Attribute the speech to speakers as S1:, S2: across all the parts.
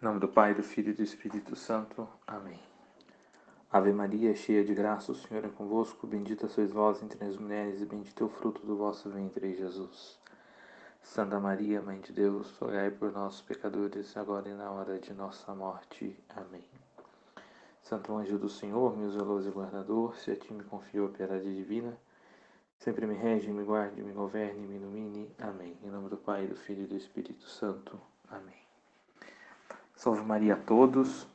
S1: Em nome do Pai, do Filho e do Espírito Santo. Amém. Ave Maria, cheia de graça, o Senhor é convosco. Bendita sois vós entre as mulheres, e bendito é o fruto do vosso ventre, Jesus. Santa Maria, Mãe de Deus, rogai por nós, pecadores, agora e na hora de nossa morte. Amém. Santo anjo do Senhor, meu zeloso guardador, se a ti me confiou a piedade divina, sempre me rege, me guarde, me governe, me ilumine. Amém. Em nome do Pai, do Filho e do Espírito Santo. Amém. Salve Maria a todos.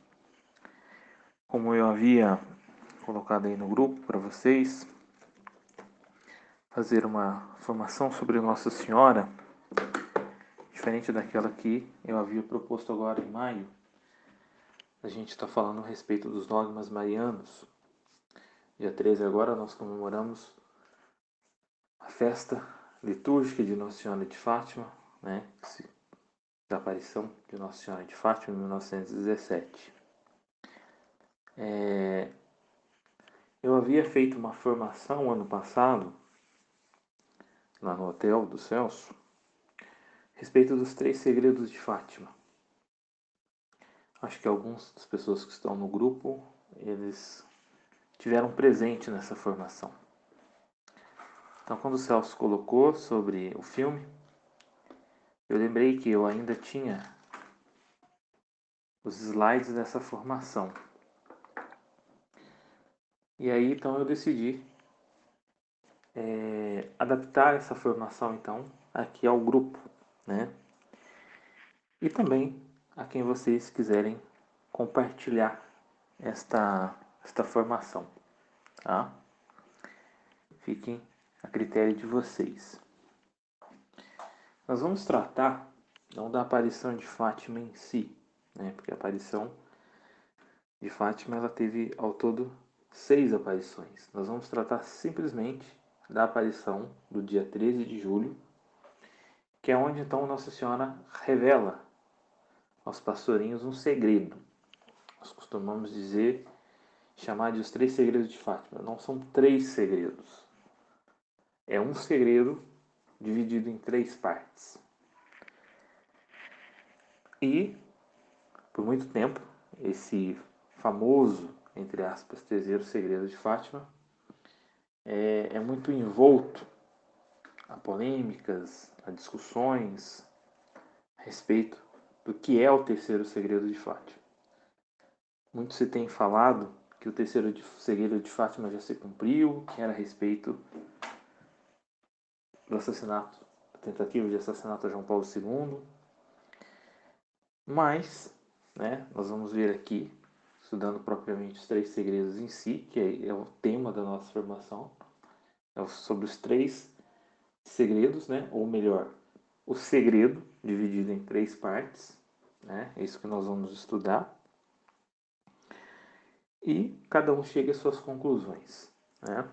S1: Como eu havia colocado aí no grupo para vocês, fazer uma formação sobre Nossa Senhora, diferente daquela que eu havia proposto agora em maio. A gente está falando a respeito dos dogmas marianos. Dia 13 agora nós comemoramos a festa litúrgica de Nossa Senhora de Fátima, né? Da aparição de Nossa Senhora de Fátima em 1917. É, eu havia feito uma formação ano passado, lá no Hotel do Celso, a respeito dos três segredos de Fátima. Acho que algumas das pessoas que estão no grupo, eles tiveram presente nessa formação. Então, quando o Celso colocou sobre o filme, eu lembrei que eu ainda tinha os slides dessa formação. E aí então eu decidi é, adaptar essa formação então aqui ao grupo, né? E também a quem vocês quiserem compartilhar esta, esta formação, tá? Fiquem a critério de vocês. Nós vamos tratar não da aparição de Fátima em si, né? porque a aparição de Fátima ela teve ao todo seis aparições. Nós vamos tratar simplesmente da aparição do dia 13 de julho, que é onde então Nossa Senhora revela aos pastorinhos um segredo. Nós costumamos dizer, chamar de os três segredos de Fátima. Não são três segredos. É um segredo dividido em três partes. E, por muito tempo, esse famoso, entre aspas, terceiro segredo de Fátima é, é muito envolto a polêmicas, a discussões a respeito do que é o terceiro segredo de Fátima. Muito se tem falado que o terceiro segredo de Fátima já se cumpriu, que era a respeito do assassinato, tentativa de assassinato a João Paulo II. Mas, né, nós vamos ver aqui, estudando propriamente os três segredos em si, que é, é o tema da nossa formação, é sobre os três segredos, né, ou melhor, o segredo dividido em três partes, né, é isso que nós vamos estudar. E cada um chega às suas conclusões, né?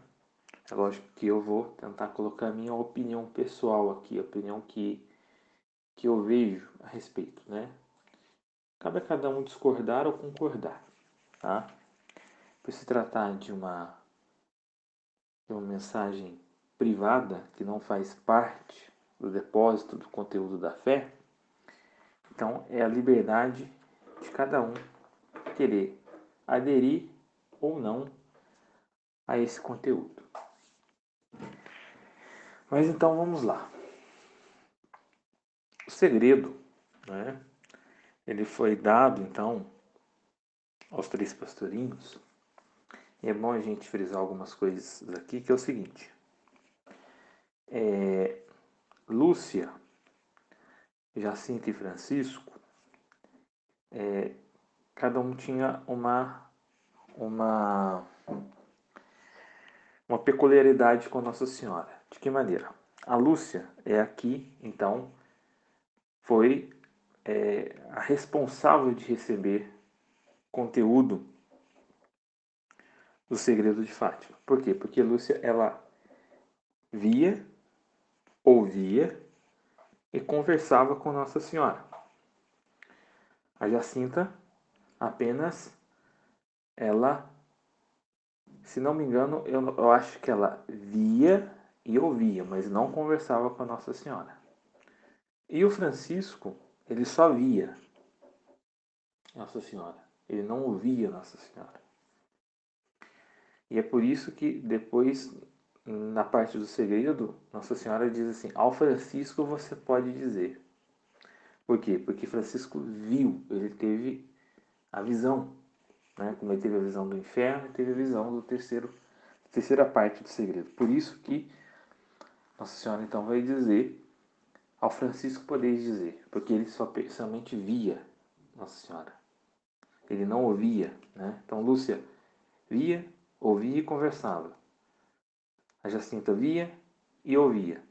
S1: É lógico que eu vou tentar colocar a minha opinião pessoal aqui, a opinião que, que eu vejo a respeito, né? Cabe a cada um discordar ou concordar, tá? Por se tratar de uma, de uma mensagem privada que não faz parte do depósito do conteúdo da fé, então é a liberdade de cada um querer aderir ou não a esse conteúdo. Mas então vamos lá. O segredo, né? Ele foi dado então aos três pastorinhos. E é bom a gente frisar algumas coisas aqui, que é o seguinte. É, Lúcia, Jacinta e Francisco, é, cada um tinha uma, uma, uma peculiaridade com Nossa Senhora. De que maneira? A Lúcia é aqui, então, foi é, a responsável de receber conteúdo do segredo de Fátima. Por quê? Porque Lúcia ela via, ouvia e conversava com Nossa Senhora. A Jacinta apenas ela, se não me engano, eu, eu acho que ela via e ouvia, mas não conversava com a Nossa Senhora. E o Francisco, ele só via. Nossa Senhora. Ele não ouvia Nossa Senhora. E é por isso que depois, na parte do segredo, Nossa Senhora diz assim: Ao Francisco você pode dizer. Por quê? Porque Francisco viu, ele teve a visão. Né? Como ele teve a visão do inferno, ele teve a visão do terceiro, terceira parte do segredo. Por isso que Nossa Senhora então vai dizer ao Francisco podeis dizer, porque ele só somente via Nossa Senhora. Ele não ouvia, né? Então Lúcia via, ouvia e conversava. A Jacinta via e ouvia,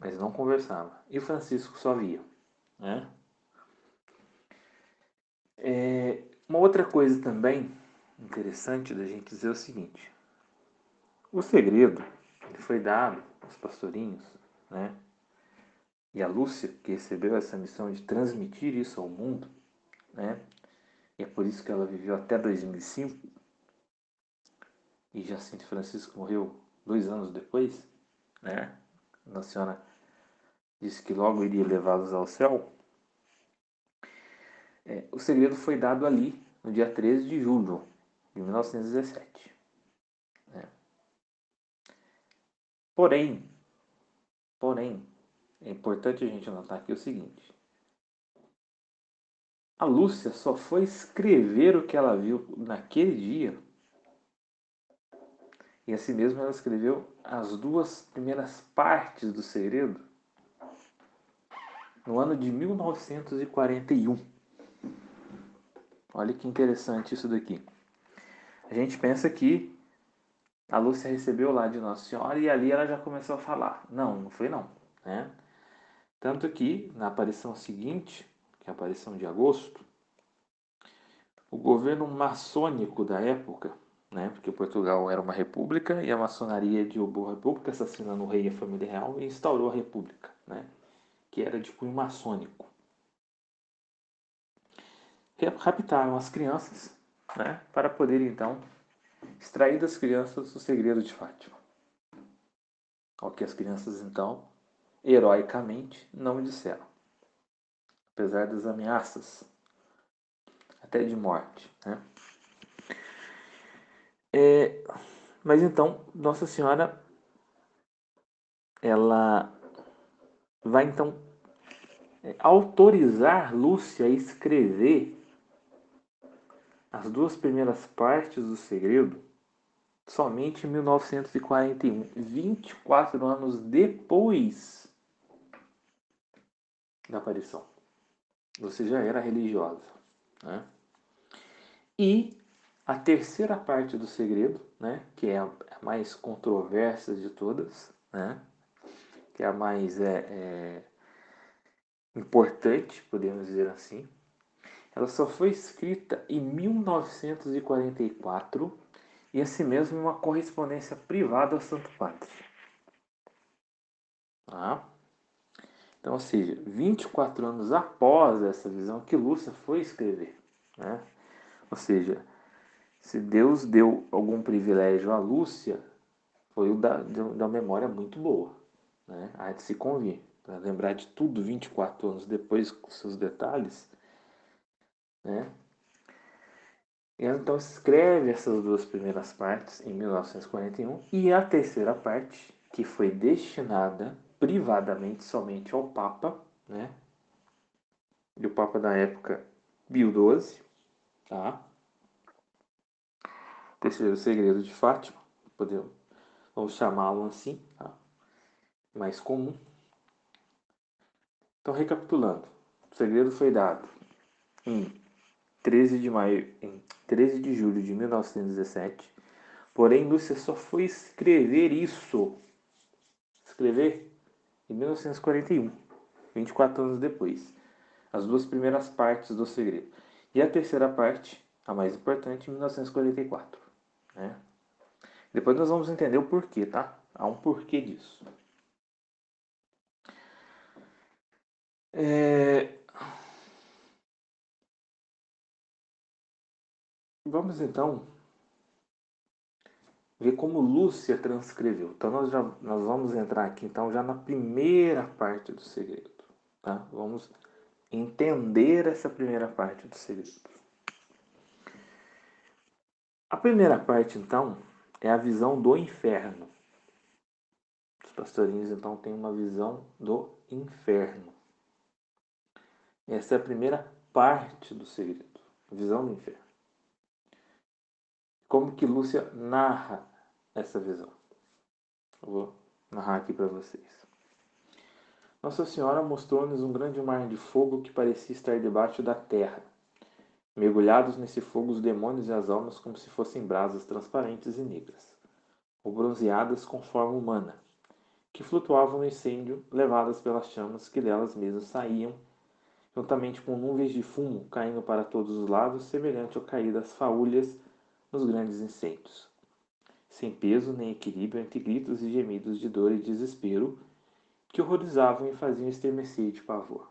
S1: mas não conversava. E Francisco só via, né? É, uma outra coisa também interessante da gente dizer é o seguinte: o segredo foi dado aos pastorinhos, né? E a Lúcia, que recebeu essa missão de transmitir isso ao mundo, né? E é por isso que ela viveu até 2005. E Jacinto Francisco morreu dois anos depois, né? Nossa Senhora disse que logo iria levá-los ao céu. É, o segredo foi dado ali, no dia 13 de julho de 1917. Né? Porém, porém, é importante a gente anotar aqui o seguinte. A Lúcia só foi escrever o que ela viu naquele dia. E assim mesmo ela escreveu as duas primeiras partes do segredo no ano de 1941. Olha que interessante isso daqui. A gente pensa que a Lúcia recebeu lá de Nossa Senhora e ali ela já começou a falar. Não, não foi não. Né? Tanto que, na aparição seguinte, que é a aparição de agosto, o governo maçônico da época, né, porque Portugal era uma república e a maçonaria derrubou a república, assassinando o rei e a família real e instaurou a república, né, que era de cunho maçônico. Raptaram as crianças né, para poder então extrair das crianças o segredo de Fátima. Ao que as crianças então heroicamente não disseram, apesar das ameaças, até de morte. Né? É, mas então, Nossa Senhora, ela vai então autorizar Lúcia a escrever as duas primeiras partes do segredo somente em 1941, 24 anos depois da aparição. Você já era religiosa. Né? E a terceira parte do segredo, né, que é a mais controversa de todas, né, que é a mais é, é, importante, podemos dizer assim, ela só foi escrita em 1944 e assim mesmo uma correspondência privada ao Santo Padre. Tá? Então, ou seja, 24 anos após essa visão que Lúcia foi escrever. Né? Ou seja, se Deus deu algum privilégio a Lúcia, foi o da, da memória muito boa. Né? Há de se convir. Para lembrar de tudo 24 anos depois, com seus detalhes. Né? Ela então escreve essas duas primeiras partes em 1941 e a terceira parte, que foi destinada privadamente somente ao Papa, né? E o Papa da época, Pio XII, tá? Terceiro segredo de Fátima, podemos, vamos chamá-lo assim, tá? Mais comum. Então, recapitulando, o segredo foi dado em 13 de maio, em 13 de julho de 1917. Porém, Lúcia só foi escrever isso. Escrever em 1941, 24 anos depois. As duas primeiras partes do segredo. E a terceira parte, a mais importante, em 1944. Né? Depois nós vamos entender o porquê, tá? Há um porquê disso. É... Vamos então ver como Lúcia transcreveu. Então nós já nós vamos entrar aqui então já na primeira parte do segredo, tá? Vamos entender essa primeira parte do segredo. A primeira parte, então, é a visão do inferno. Os pastorinhos, então, têm uma visão do inferno. Essa é a primeira parte do segredo, visão do inferno. Como que Lúcia narra essa visão? Eu vou narrar aqui para vocês. Nossa Senhora mostrou-nos um grande mar de fogo que parecia estar debaixo da terra. Mergulhados nesse fogo, os demônios e as almas como se fossem brasas transparentes e negras, ou bronzeadas com forma humana, que flutuavam no incêndio, levadas pelas chamas que delas mesmas saíam, juntamente com nuvens de fumo caindo para todos os lados, semelhante ao cair das faúlhas nos grandes incêndios. Sem peso nem equilíbrio entre gritos e gemidos de dor e desespero, que horrorizavam e faziam estremecer de pavor.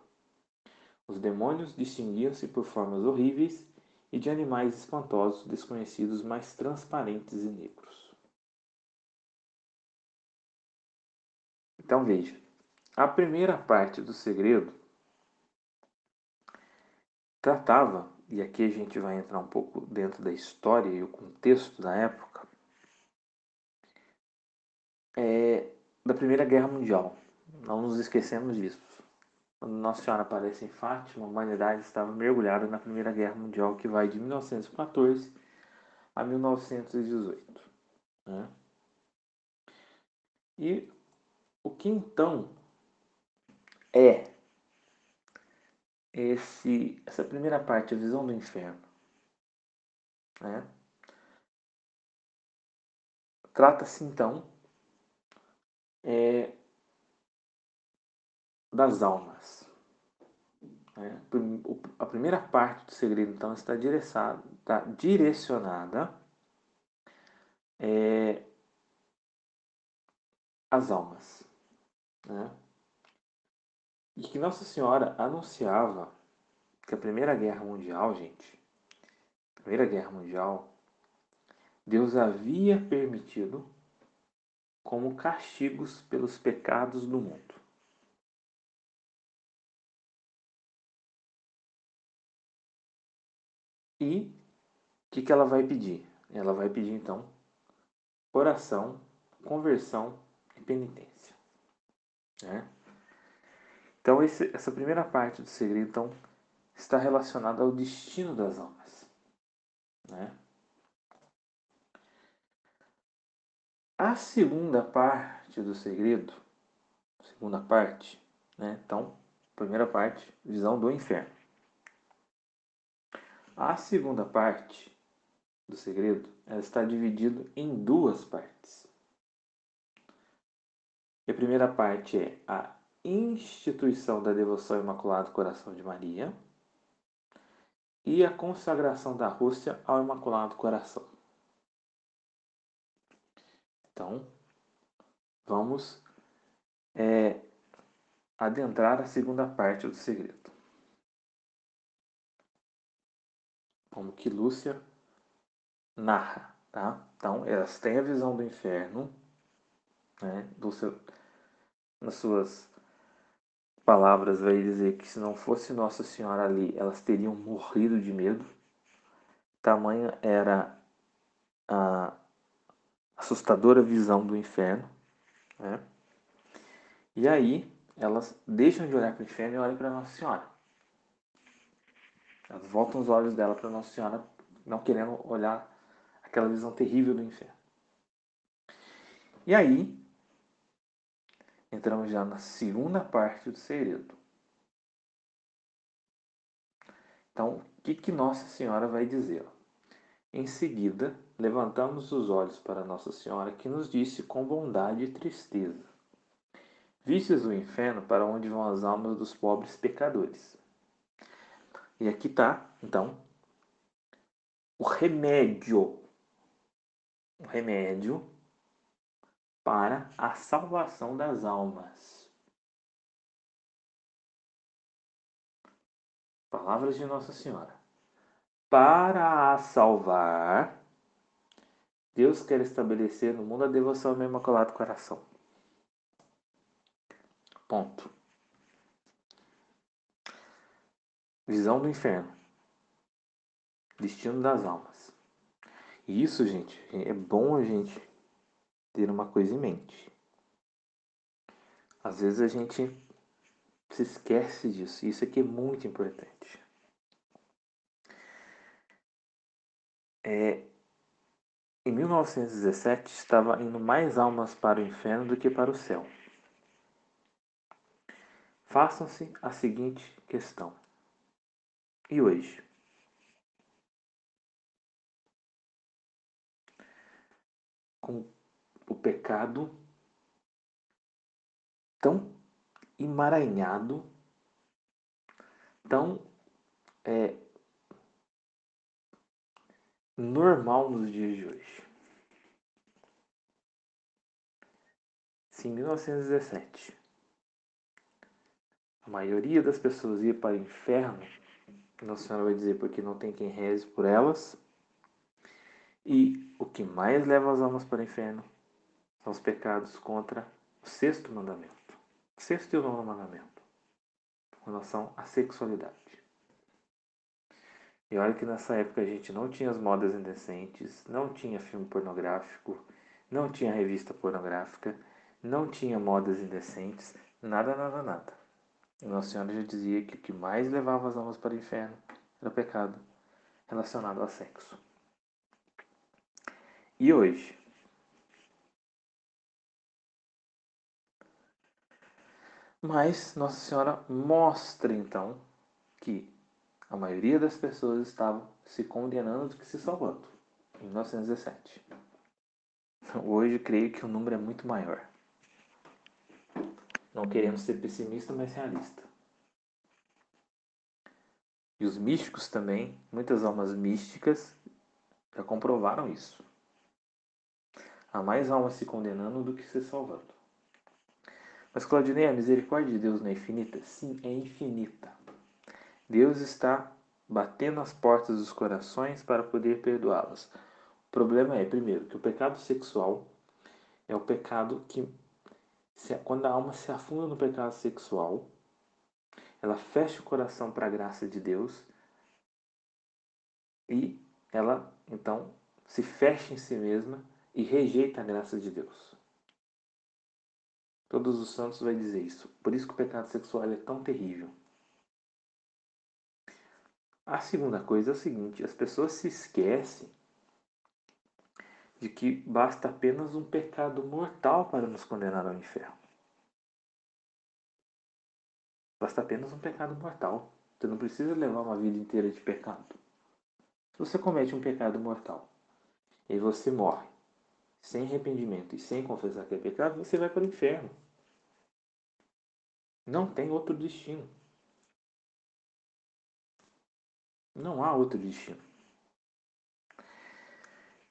S1: Os demônios distinguiam-se por formas horríveis e de animais espantosos desconhecidos mais transparentes e negros. Então veja, a primeira parte do segredo tratava, e aqui a gente vai entrar um pouco dentro da história e o contexto da época, é, da Primeira Guerra Mundial. Não nos esquecemos disso. Quando Nossa Senhora aparece em Fátima, a humanidade estava mergulhada na Primeira Guerra Mundial, que vai de 1914 a 1918. Né? E o que então é esse, essa primeira parte, a visão do inferno? Né? Trata-se então é, das almas. É, a primeira parte do segredo, então, está, está direcionada é, às almas. Né? E que Nossa Senhora anunciava que a Primeira Guerra Mundial, gente, Primeira Guerra Mundial, Deus havia permitido como castigos pelos pecados do mundo. E o que, que ela vai pedir? Ela vai pedir então oração, conversão e penitência. Né? Então esse, essa primeira parte do segredo então, está relacionada ao destino das almas. Né? A segunda parte do segredo, segunda parte, né? Então, primeira parte, visão do inferno. A segunda parte do segredo ela está dividida em duas partes. E a primeira parte é a instituição da devoção ao Imaculado Coração de Maria e a consagração da Rússia ao Imaculado Coração. Então, vamos é, adentrar a segunda parte do segredo. como que Lúcia narra, tá? Então, elas têm a visão do inferno, né? Lúcia, nas suas palavras, vai dizer que se não fosse Nossa Senhora ali, elas teriam morrido de medo. Tamanha era a assustadora visão do inferno, né? E aí, elas deixam de olhar para o inferno e olham para Nossa Senhora. Elas voltam os olhos dela para Nossa Senhora, não querendo olhar aquela visão terrível do inferno. E aí, entramos já na segunda parte do segredo. Então, o que, que Nossa Senhora vai dizer? Em seguida, levantamos os olhos para Nossa Senhora, que nos disse com bondade e tristeza: Vistes o inferno para onde vão as almas dos pobres pecadores. E aqui está, então, o remédio. O remédio para a salvação das almas. Palavras de Nossa Senhora. Para a salvar, Deus quer estabelecer no mundo a devoção ao Imaculado Coração. Ponto. visão do inferno, destino das almas. E isso, gente, é bom a gente ter uma coisa em mente. Às vezes a gente se esquece disso. Isso aqui é muito importante. É, em 1917 estava indo mais almas para o inferno do que para o céu. Façam-se a seguinte questão: e hoje? Com pecado tão emaranhado, tão é, normal nos dias de hoje. Se em 1917 a maioria das pessoas ia para o inferno, Nossa Senhora vai dizer porque não tem quem reze por elas. E o que mais leva as almas para o inferno são os pecados contra o sexto mandamento. O sexto e o nono mandamento. Com relação à sexualidade. E olha que nessa época a gente não tinha as modas indecentes, não tinha filme pornográfico, não tinha revista pornográfica, não tinha modas indecentes, nada, nada, nada. E Nossa Senhora já dizia que o que mais levava as almas para o inferno era o pecado relacionado ao sexo. E hoje? Mas Nossa Senhora mostra então que a maioria das pessoas estavam se condenando do que se salvando, em 1917. Hoje, creio que o número é muito maior. Não queremos ser pessimista, mas realista. E os místicos também, muitas almas místicas já comprovaram isso. Há mais almas se condenando do que se salvando. Mas, Claudinei, a misericórdia de Deus não é infinita? Sim, é infinita. Deus está batendo as portas dos corações para poder perdoá-los. O problema é, primeiro, que o pecado sexual é o pecado que, quando a alma se afunda no pecado sexual, ela fecha o coração para a graça de Deus e ela, então, se fecha em si mesma e rejeita a graça de Deus. Todos os santos vai dizer isso. Por isso que o pecado sexual é tão terrível. A segunda coisa é o seguinte: as pessoas se esquecem de que basta apenas um pecado mortal para nos condenar ao inferno. Basta apenas um pecado mortal. Você não precisa levar uma vida inteira de pecado. Se você comete um pecado mortal e você morre sem arrependimento e sem confessar que é pecado, você vai para o inferno. Não tem outro destino. Não há outro destino.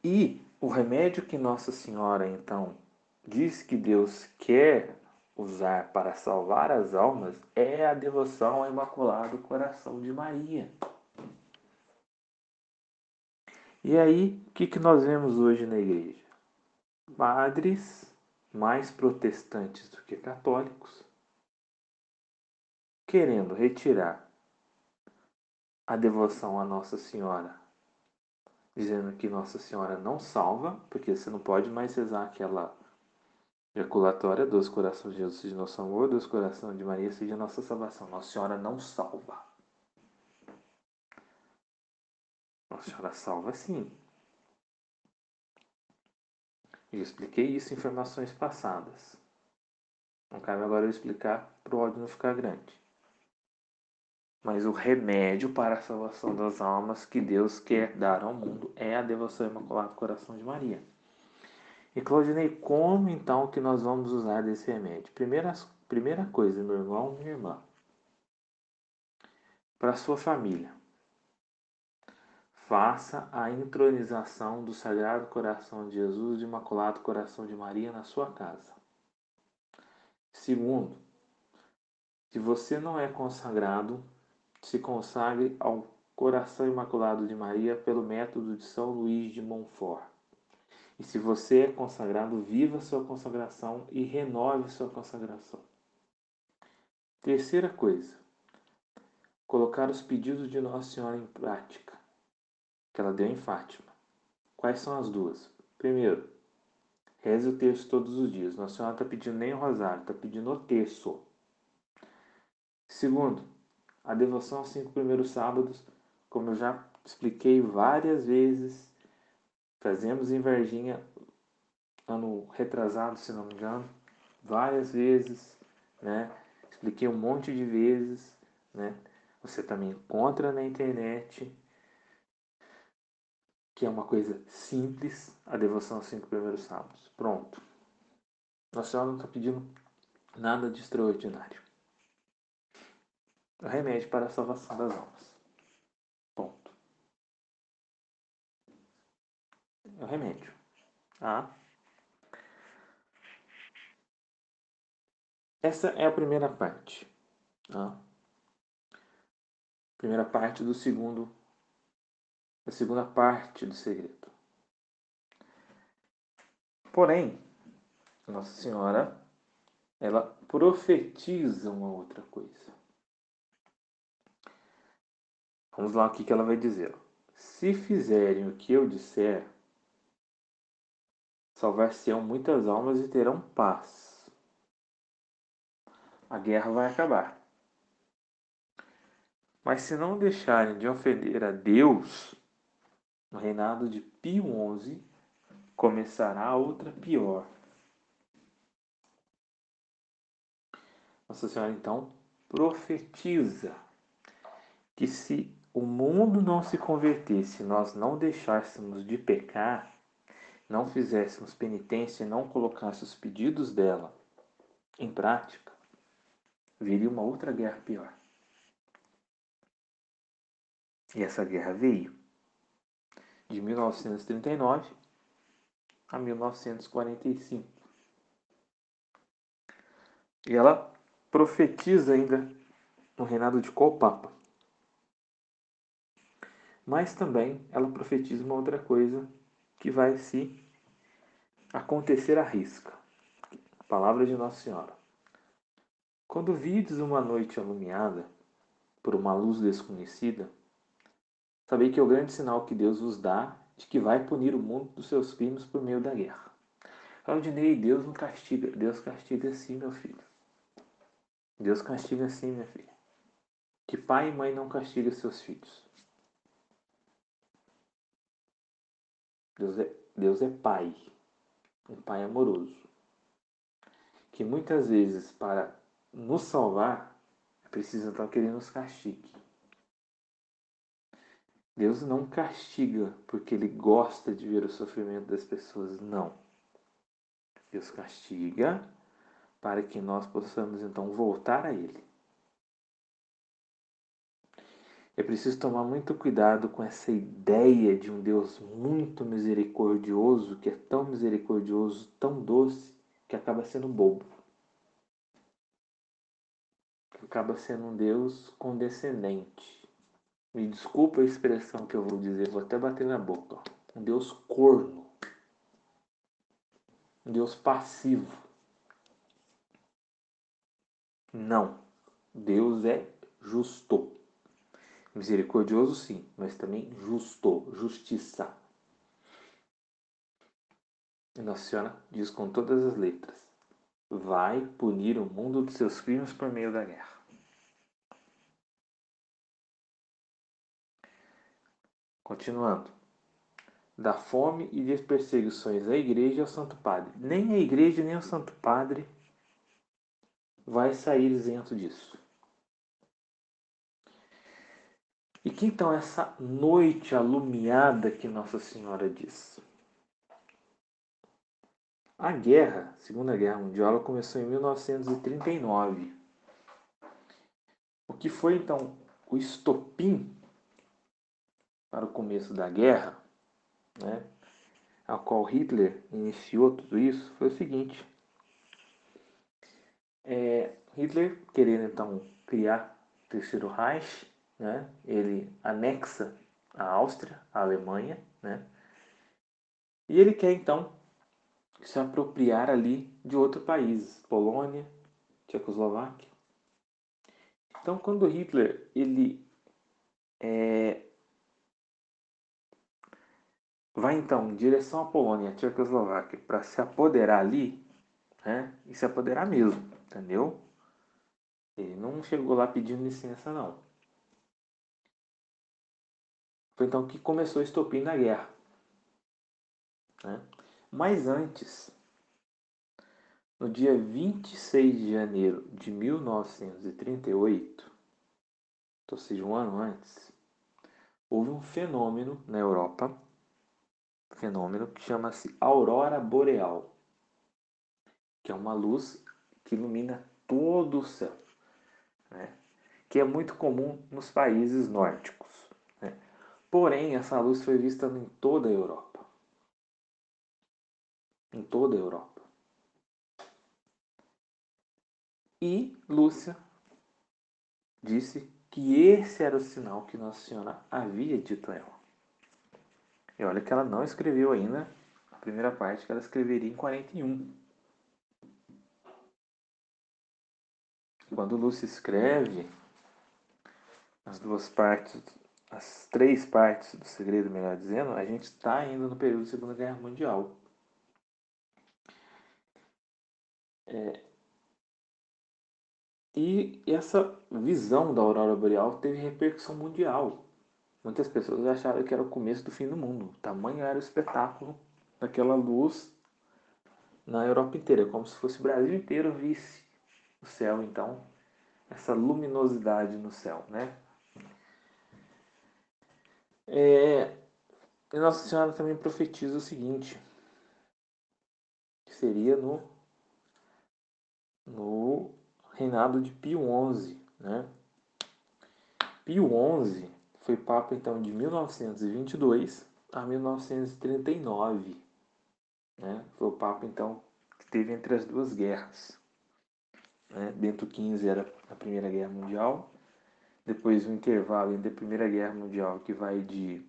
S1: E o remédio que Nossa Senhora então diz que Deus quer usar para salvar as almas é a devoção ao Imaculado Coração de Maria. E aí, o que, que nós vemos hoje na igreja? Padres mais protestantes do que católicos querendo retirar a devoção a Nossa Senhora, dizendo que Nossa Senhora não salva, porque você não pode mais rezar aquela ejaculatória dos corações de Jesus de nosso amor, dos corações de Maria seja nossa salvação. Nossa Senhora não salva. Nossa Senhora salva sim. Eu expliquei isso em informações passadas. Não cabe agora eu explicar para o ódio não ficar grande mas o remédio para a salvação das almas que Deus quer dar ao mundo é a devoção ao Imaculado Coração de Maria. E Claudinei, como então que nós vamos usar desse remédio? Primeira, primeira coisa, meu irmão, minha irmã, para a sua família, faça a intronização do Sagrado Coração de Jesus e do Imaculado Coração de Maria na sua casa. Segundo, se você não é consagrado, se consagre ao Coração Imaculado de Maria pelo método de São Luís de Montfort. E se você é consagrado, viva sua consagração e renove sua consagração. Terceira coisa, colocar os pedidos de Nossa Senhora em prática, que ela deu em Fátima. Quais são as duas? Primeiro, reze o terço todos os dias. Nossa Senhora está pedindo nem o rosário, está pedindo o terço. Segundo, a devoção aos cinco primeiros sábados, como eu já expliquei várias vezes, fazemos em Varginha ano retrasado, se não me engano, várias vezes, né? Expliquei um monte de vezes, né? Você também encontra na internet, é uma coisa simples, a devoção aos cinco primeiros sábados. Pronto. Nossa Senhora não está pedindo nada de extraordinário. É o remédio para a salvação das almas. Ponto. É o remédio. Ah. Essa é a primeira parte. Ah. Primeira parte do segundo, a segunda parte do segredo. Porém, Nossa Senhora, ela profetiza uma outra coisa. Vamos lá o que, ela vai dizer. Se fizerem o que eu disser, salvar-se-ão muitas almas e terão paz. A guerra vai acabar. Mas se não deixarem de ofender a Deus, no reinado de Pio XI começará outra pior. Nossa Senhora então profetiza que se o mundo não se convertesse, nós não deixássemos de pecar, não fizéssemos penitência e não colocássemos os pedidos dela em prática, viria uma outra guerra pior. E essa guerra veio de 1939 a 1945. E ela profetiza ainda no reinado de qual papa? Mas também ela profetiza uma outra coisa que vai se acontecer à risca. Palavra de Nossa Senhora. Quando vides uma noite alumiada por uma luz desconhecida, sabei que é o grande sinal que Deus vos dá de que vai punir o mundo dos seus crimes por meio da guerra. Claudinei, Deus não castiga. Deus castiga sim, meu filho. Deus castiga sim, minha filha. Que pai e mãe não castigam seus filhos. Deus é, Deus é pai, um pai amoroso, que muitas vezes para nos salvar é preciso então que ele nos castigue. Deus não castiga porque ele gosta de ver o sofrimento das pessoas, não. Deus castiga para que nós possamos então voltar a ele. É preciso tomar muito cuidado com essa ideia de um Deus muito misericordioso, que é tão misericordioso, tão doce, que acaba sendo bobo. Que acaba sendo um Deus condescendente. Me desculpa a expressão que eu vou dizer, vou até bater na boca. Um Deus corno. Um Deus passivo. Não. Deus é justo. Misericordioso, sim, mas também justo, justiça. E Nossa Senhora diz com todas as letras: vai punir o mundo dos seus crimes por meio da guerra. Continuando. Da fome e das perseguições à igreja e ao Santo Padre. Nem a igreja nem o Santo Padre vai sair isento disso. E que então essa noite alumiada que Nossa Senhora diz? A guerra, Segunda Guerra Mundial, começou em 1939. O que foi então o estopim para o começo da guerra, né, a qual Hitler iniciou tudo isso, foi o seguinte: é, Hitler querendo então criar o terceiro Reich, né? ele anexa a Áustria, a Alemanha, né? e ele quer então se apropriar ali de outro país, Polônia, Tchecoslováquia. Então, quando Hitler ele é, vai então em direção à Polônia, à Tchecoslováquia, para se apoderar ali, né? E se apoderar mesmo, entendeu? Ele não chegou lá pedindo licença, não. Foi então que começou o estopim da guerra. Né? Mas antes, no dia 26 de janeiro de 1938, ou seja, um ano antes, houve um fenômeno na Europa, fenômeno que chama-se aurora boreal, que é uma luz que ilumina todo o céu, né? que é muito comum nos países nórdicos. Né? Porém, essa luz foi vista em toda a Europa. Em toda a Europa. E Lúcia disse que esse era o sinal que Nossa Senhora havia dito a ela. E olha que ela não escreveu ainda a primeira parte que ela escreveria em 41. Quando Lúcia escreve as duas partes, as três partes do segredo, melhor dizendo, a gente está ainda no período da Segunda Guerra Mundial. É, e essa visão da aurora boreal teve repercussão mundial. Muitas pessoas acharam que era o começo do fim do mundo. O tamanho era o espetáculo daquela luz na Europa inteira, como se fosse o Brasil inteiro visse o céu, então, essa luminosidade no céu, né? É, e Nossa Senhora também profetiza o seguinte, que seria no, no reinado de Pio XI. Né? Pio XI foi papa então de 1922 a 1939. Né? Foi o papa então que teve entre as duas guerras. Né? Bento XV era a Primeira Guerra Mundial, depois o intervalo entre a Primeira Guerra Mundial que vai de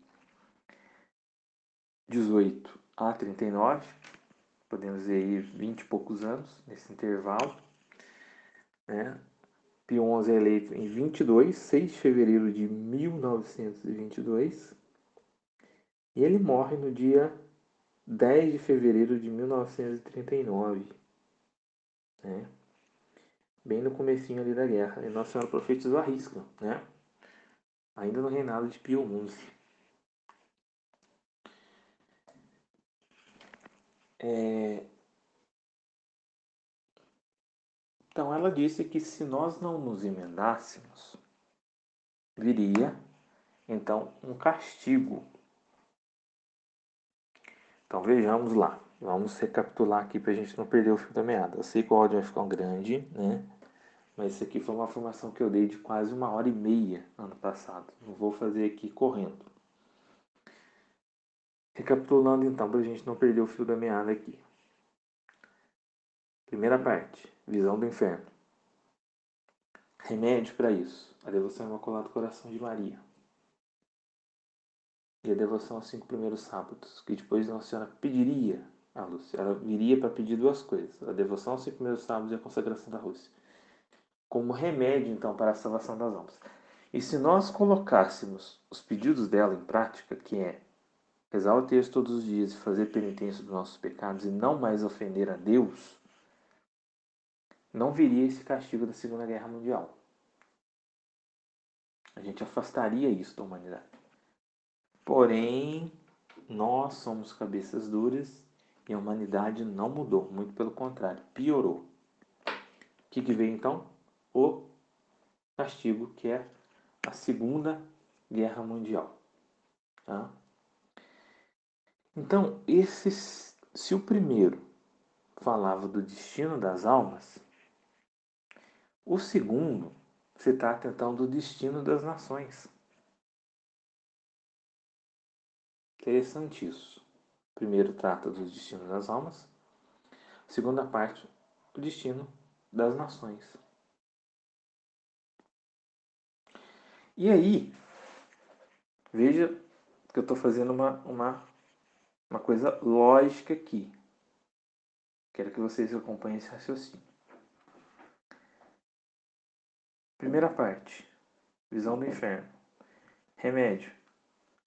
S1: 18 a 39, podemos dizer aí 20 e poucos anos nesse intervalo. Né? Pio XI é eleito em 22, 6 de fevereiro de 1922. E ele morre no dia 10 de fevereiro de 1939. Né? Bem no comecinho ali da guerra. E Nossa Senhora profetizou a risca, né? Ainda no reinado de Pio XI. É, Então ela disse que se nós não nos emendássemos, viria então um castigo. Então vejamos lá. Vamos recapitular aqui para a gente não perder o fio da meada. Eu sei que o áudio vai ficar grande, né? Mas isso aqui foi uma formação que eu dei de quase uma hora e meia ano passado. Não vou fazer aqui correndo. Recapitulando então, para a gente não perder o fio da meada aqui. Primeira parte, visão do inferno. Remédio para isso, a devoção Imaculado Coração de Maria. E a devoção aos cinco primeiros sábados, que depois Nossa Senhora pediria a Lúcia. Ela viria para pedir duas coisas: a devoção aos cinco primeiros sábados e a consagração da Rússia. Como remédio, então, para a salvação das almas. E se nós colocássemos os pedidos dela em prática, que é rezar o texto todos os dias e fazer penitência dos nossos pecados e não mais ofender a Deus, não viria esse castigo da Segunda Guerra Mundial. A gente afastaria isso da humanidade. Porém, nós somos cabeças duras e a humanidade não mudou, muito pelo contrário, piorou. O que, que veio então? O castigo, que é a Segunda Guerra Mundial. Tá? Então, esses, se o primeiro falava do destino das almas, o segundo se trata então do destino das nações. Interessante isso. Primeiro trata do destino das almas, segunda parte, o destino das nações. E aí, veja que eu estou fazendo uma, uma, uma coisa lógica aqui. Quero que vocês acompanhem esse raciocínio. Primeira parte. Visão do inferno. Remédio.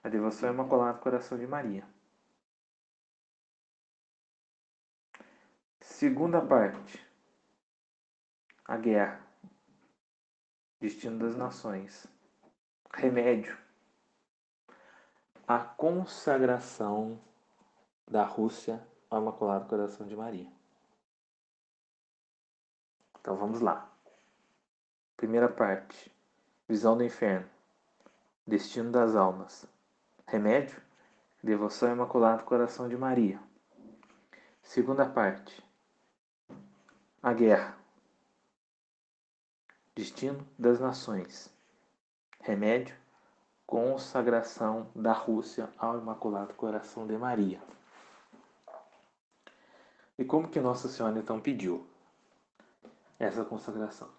S1: A devoção imaculada do coração de Maria. Segunda parte. A guerra. Destino das nações. Remédio. A consagração da Rússia ao Imaculado Coração de Maria. Então vamos lá. Primeira parte. Visão do inferno. Destino das almas. Remédio. Devoção ao Imaculado Coração de Maria. Segunda parte. A guerra. Destino das nações. Remédio. Consagração da Rússia ao Imaculado Coração de Maria. E como que Nossa Senhora então pediu essa consagração?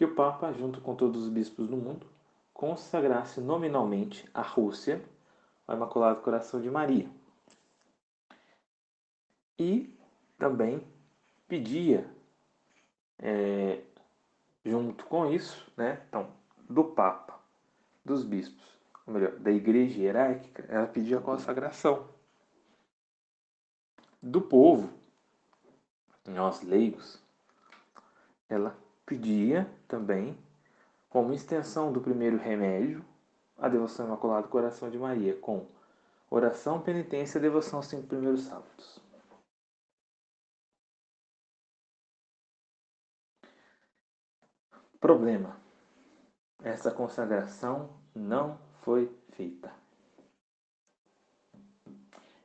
S1: Que o Papa, junto com todos os bispos do mundo, consagrasse nominalmente a Rússia ao Imaculado Coração de Maria. E também pedia, é, junto com isso, né, então, do Papa, dos bispos, ou melhor, da Igreja Hierárquica, ela pedia a consagração do povo, nós leigos, ela pedia também, como extensão do primeiro remédio, a devoção Imaculado Coração de Maria, com oração, penitência e devoção aos cinco primeiros sábados. Problema: essa consagração não foi feita.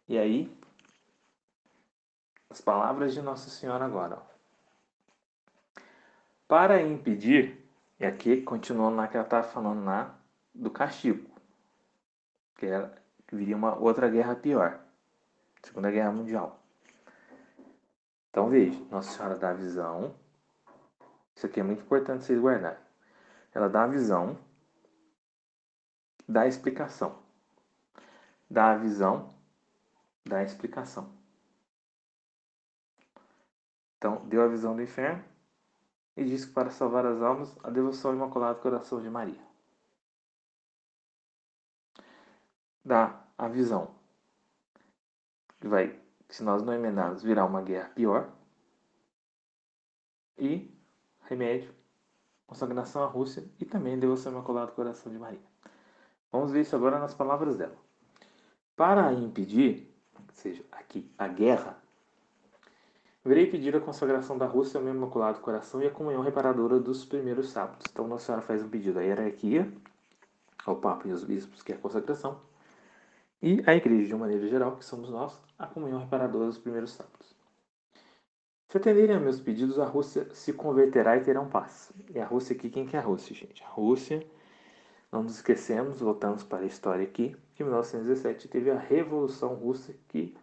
S1: E aí, as palavras de Nossa Senhora agora. Ó. Para impedir, e aqui continuando lá que ela estava falando lá do castigo, que, era, viria uma outra guerra pior, Segunda Guerra Mundial. Então veja, Nossa Senhora dá a visão, isso aqui é muito importante vocês guardarem. Ela dá a visão, dá a explicação. Dá a visão, dá a explicação. Então, deu a visão do inferno e disse que para salvar as almas, a devoção ao Imaculado Coração de Maria. Dá a visão que vai, se nós não emendarmos, virar uma guerra pior. E remédio, consagração à Rússia e também devoção ao Imaculado Coração de Maria. Vamos ver isso agora nas palavras dela. Para impedir, seja, aqui, a guerra, Virei pedir a consagração da Rússia ao meu imaculado coração e a comunhão reparadora dos primeiros sábados. Então, Nossa Senhora faz um pedido à hierarquia, ao Papa e aos bispos, que é a consagração, e à Igreja, de uma maneira geral, que somos nós, a comunhão reparadora dos primeiros sábados. Se atenderem a meus pedidos, a Rússia se converterá e terão paz. E a Rússia aqui, quem que é a Rússia, gente? A Rússia, não nos esquecemos, voltamos para a história aqui, que em 1917 teve a Revolução Russa que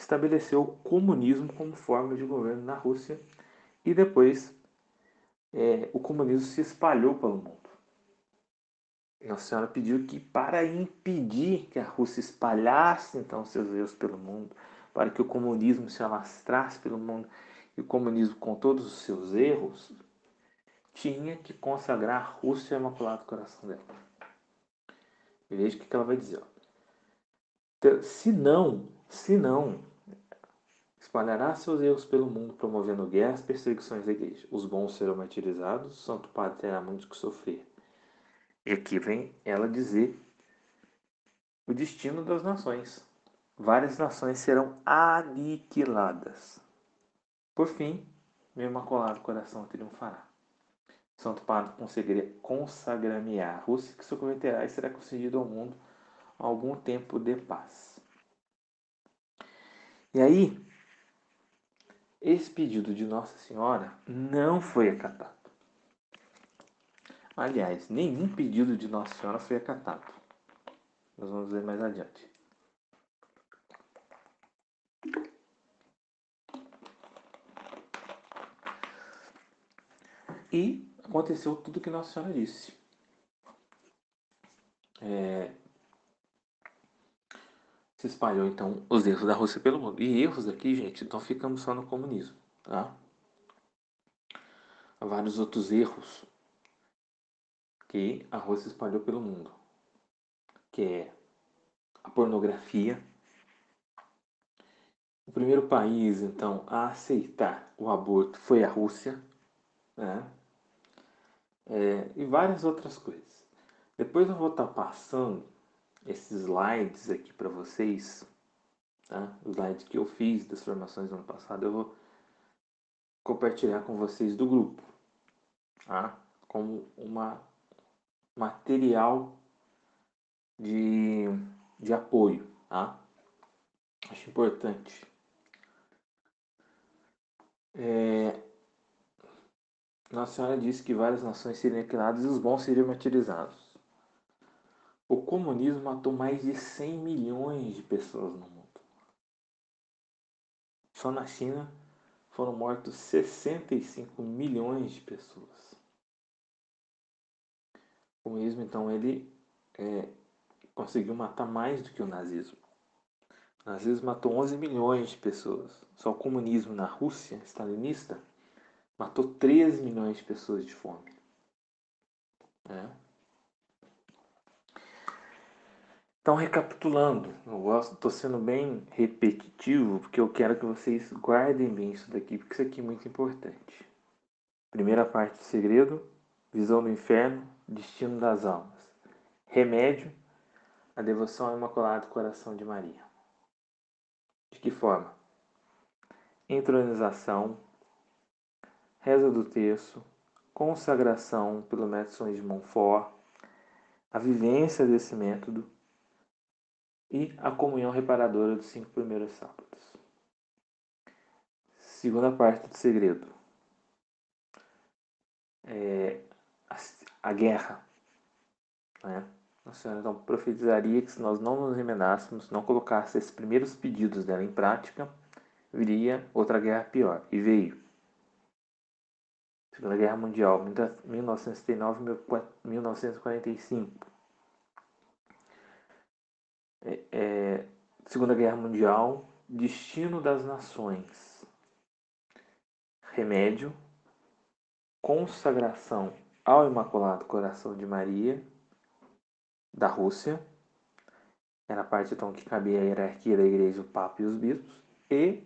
S1: estabeleceu o comunismo como forma de governo na Rússia e depois é, o comunismo se espalhou pelo mundo. Nossa Senhora pediu que para impedir que a Rússia espalhasse então seus erros pelo mundo, para que o comunismo se alastrasse pelo mundo e o comunismo com todos os seus erros, tinha que consagrar a Rússia ao Imaculado Coração dela. E veja o que ela vai dizer. Ó. Então, se não, se não, espalhará seus erros pelo mundo, promovendo guerras perseguições da igreja. Os bons serão martirizados, o Santo Padre terá muito que sofrer. E aqui vem ela dizer o destino das nações. Várias nações serão aniquiladas. Por fim, meu imaculado coração triunfará. Santo Padre conseguiria consagrar-me a Rússia, que se converterá e será concedido ao mundo algum tempo de paz. E aí, esse pedido de Nossa Senhora não foi acatado. Aliás, nenhum pedido de Nossa Senhora foi acatado. Nós vamos ver mais adiante. E aconteceu tudo o que Nossa Senhora disse. É, se espalhou então os erros da Rússia pelo mundo. E erros aqui, gente, não ficamos só no comunismo, tá? Há vários outros erros que a Rússia espalhou pelo mundo, que é a pornografia. O primeiro país, então, a aceitar o aborto foi a Rússia, né? É, e várias outras coisas. Depois eu vou estar passando esses slides aqui para vocês, tá? Os slides que eu fiz das formações do ano passado, eu vou compartilhar com vocês do grupo, tá? Como uma material de, de apoio, tá? Acho importante. É, Nossa Senhora disse que várias nações seriam aniquiladas e os bons seriam martirizados. O comunismo matou mais de 100 milhões de pessoas no mundo. Só na China foram mortos 65 milhões de pessoas. O comunismo, então, ele é, conseguiu matar mais do que o nazismo. O nazismo matou 11 milhões de pessoas. Só o comunismo na Rússia stalinista matou 13 milhões de pessoas de fome. É. Então, recapitulando, eu gosto, estou sendo bem repetitivo, porque eu quero que vocês guardem bem isso daqui, porque isso aqui é muito importante. Primeira parte do segredo, visão do inferno, destino das almas. Remédio, a devoção ao Imaculado Coração de Maria. De que forma? Entronização, reza do terço, consagração pelo método São de Montfort, a vivência desse método e a comunhão reparadora dos cinco primeiros sábados. Segunda parte do segredo. É a, a guerra. Né? Nossa Senhora então profetizaria que se nós não nos remenássemos, não colocássemos esses primeiros pedidos dela em prática, viria outra guerra pior. E veio. Segunda Guerra Mundial, 1939-1945. É, é, Segunda Guerra Mundial, destino das nações. Remédio, consagração ao Imaculado Coração de Maria da Rússia, era a parte então que cabia a hierarquia da igreja, o Papa e os bispos, e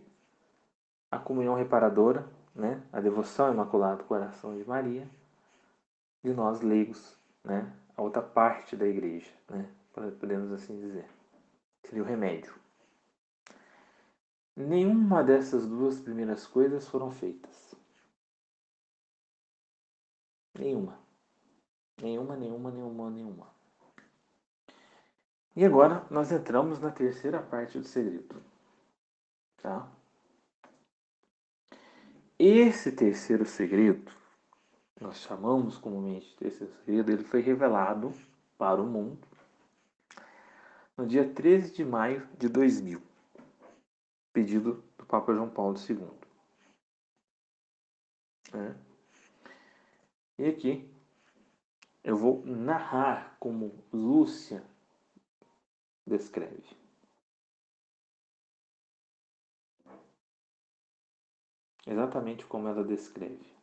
S1: a comunhão reparadora, né, a devoção ao Imaculado Coração de Maria, de nós leigos, né, a outra parte da igreja, né, podemos assim dizer. Seria o remédio. Nenhuma dessas duas primeiras coisas foram feitas. Nenhuma. Nenhuma, nenhuma, nenhuma, nenhuma. E agora nós entramos na terceira parte do segredo. Tá? Esse terceiro segredo, nós chamamos comumente de terceiro segredo, ele foi revelado para o mundo no dia 13 de maio de 2000, pedido do Papa João Paulo II. É. E aqui eu vou narrar como Lúcia descreve. Exatamente como ela descreve.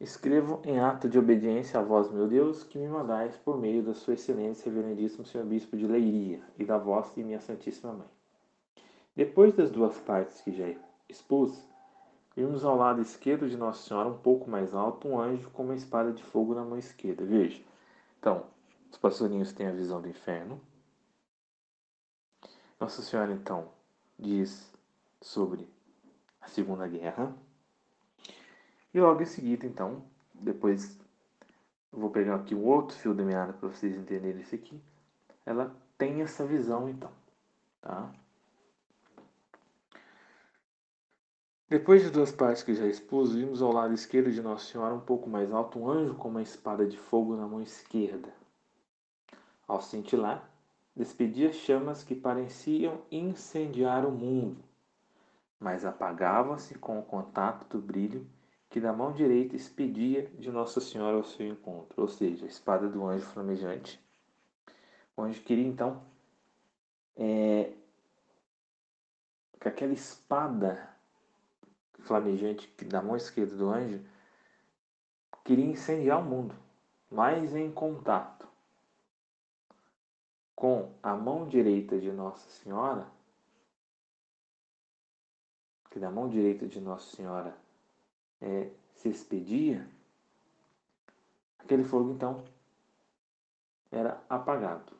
S1: Escrevo em ato de obediência a vós, meu Deus, que me mandais por meio da sua excelência, reverendíssimo senhor bispo de Leiria, e da vossa e minha santíssima mãe. Depois das duas partes que já expus, vimos ao lado esquerdo de Nossa Senhora, um pouco mais alto, um anjo com uma espada de fogo na mão esquerda. Veja. Então, os pastorinhos têm a visão do inferno. Nossa Senhora, então, diz sobre a Segunda Guerra. E logo em seguida, então, depois eu vou pegar aqui um outro fio da meada para vocês entenderem esse aqui. Ela tem essa visão, então, tá? Depois de duas partes que já expus, vimos ao lado esquerdo de Nossa Senhora, um pouco mais alto, um anjo com uma espada de fogo na mão esquerda. Ao cintilar, despedia chamas que pareciam incendiar o mundo, mas apagavam-se com o contato do brilho que da mão direita expedia de Nossa Senhora ao seu encontro, ou seja, a espada do anjo flamejante. O anjo queria então é, que aquela espada flamejante da mão esquerda do anjo queria incendiar o mundo, mas em contato com a mão direita de Nossa Senhora, que da mão direita de Nossa Senhora é, se expedia, aquele fogo então era apagado.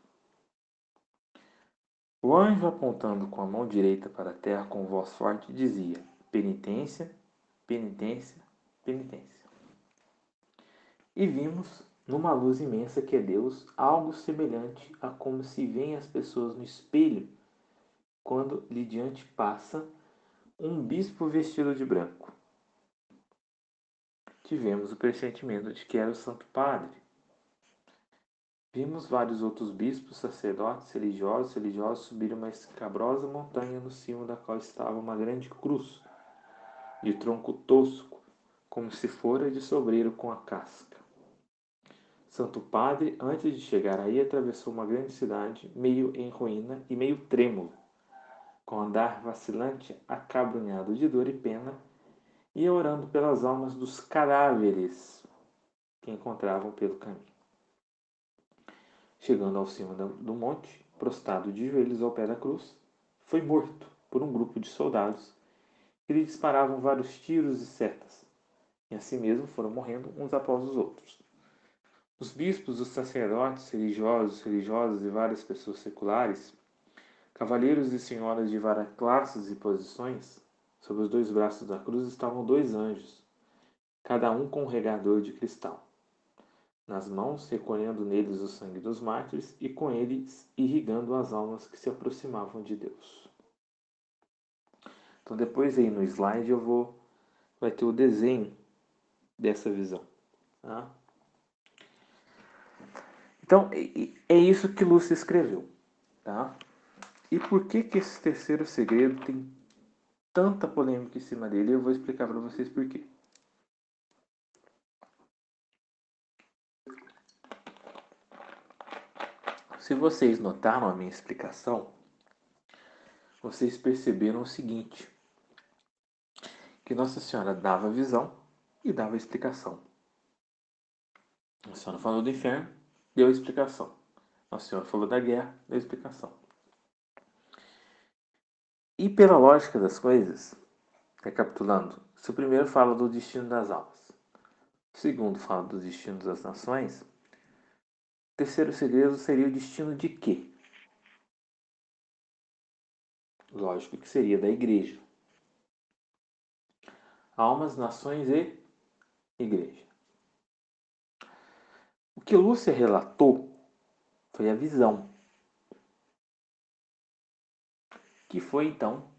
S1: O anjo, apontando com a mão direita para a terra com voz forte, dizia: Penitência, penitência, penitência. E vimos, numa luz imensa que é Deus, algo semelhante a como se veem as pessoas no espelho quando lhe diante passa um bispo vestido de branco. Tivemos o pressentimento de que era o Santo Padre. Vimos vários outros bispos, sacerdotes, religiosos, religiosos subir uma escabrosa montanha no cimo da qual estava uma grande cruz, de tronco tosco, como se fora de sobreiro com a casca. Santo Padre, antes de chegar aí, atravessou uma grande cidade, meio em ruína e meio trêmulo com andar vacilante, acabrunhado de dor e pena, ia orando pelas almas dos cadáveres que encontravam pelo caminho. Chegando ao cimo do monte, prostrado de joelhos ao pé da cruz, foi morto por um grupo de soldados que lhe disparavam vários tiros e setas, e assim mesmo foram morrendo uns após os outros. Os bispos, os sacerdotes, religiosos, religiosas e várias pessoas seculares Cavalheiros e senhoras de várias classes e posições, sob os dois braços da cruz estavam dois anjos, cada um com um regador de cristal. Nas mãos, recolhendo neles o sangue dos mártires e com eles irrigando as almas que se aproximavam de Deus. Então depois aí no slide eu vou vai ter o desenho dessa visão. Tá? Então é isso que Lúcia escreveu. Tá? E por que, que esse terceiro segredo tem tanta polêmica em cima dele? Eu vou explicar para vocês por quê. Se vocês notaram a minha explicação, vocês perceberam o seguinte: que Nossa Senhora dava visão e dava explicação. Nossa Senhora falou do inferno, deu explicação. Nossa Senhora falou da guerra, deu explicação. E pela lógica das coisas, recapitulando, se o primeiro fala do destino das almas, o segundo fala do destino das nações, o terceiro segredo seria o destino de quê? Lógico que seria da igreja. Almas, nações e igreja. O que Lúcia relatou foi a visão que foi então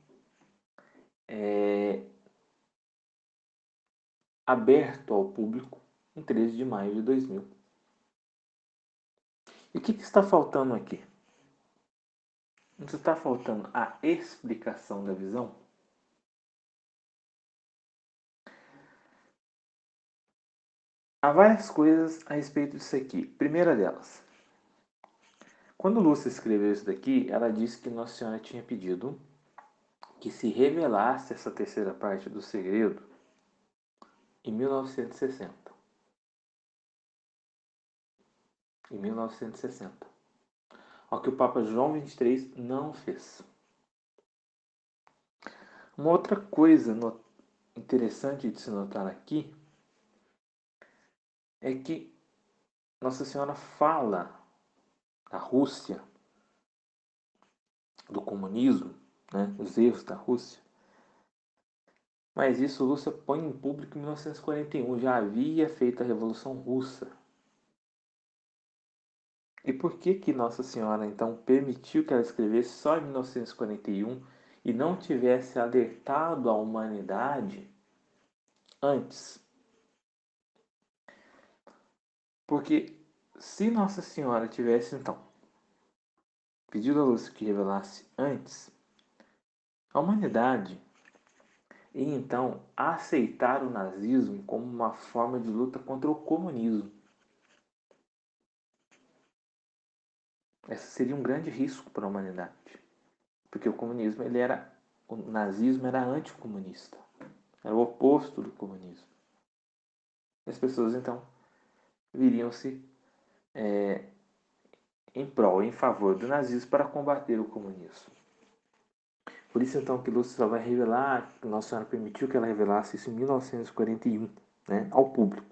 S1: é, aberto ao público em 13 de maio de 2000. E o que, que está faltando aqui? Não está faltando a explicação da visão? Há várias coisas a respeito disso aqui. Primeira delas, quando Lúcia escreveu isso daqui, ela disse que Nossa Senhora tinha pedido que se revelasse essa terceira parte do segredo em 1960. Em 1960. Ao que o Papa João XXIII não fez. Uma outra coisa interessante de se notar aqui é que Nossa Senhora fala da Rússia, do comunismo, né, os erros da Rússia. Mas isso Rússia põe em público em 1941, já havia feito a Revolução Russa. E por que que Nossa Senhora então permitiu que ela escrevesse só em 1941 e não tivesse alertado a humanidade antes? Porque se Nossa Senhora tivesse então pedido a luz que revelasse antes, a humanidade ia então aceitar o nazismo como uma forma de luta contra o comunismo. Esse seria um grande risco para a humanidade, porque o comunismo ele era, o nazismo era anticomunista, era o oposto do comunismo. E as pessoas então viriam-se é, em prol, em favor do nazismo para combater o comunismo. Por isso então que Lúcia só vai revelar, Nossa Senhora permitiu que ela revelasse isso em 1941, né, ao público.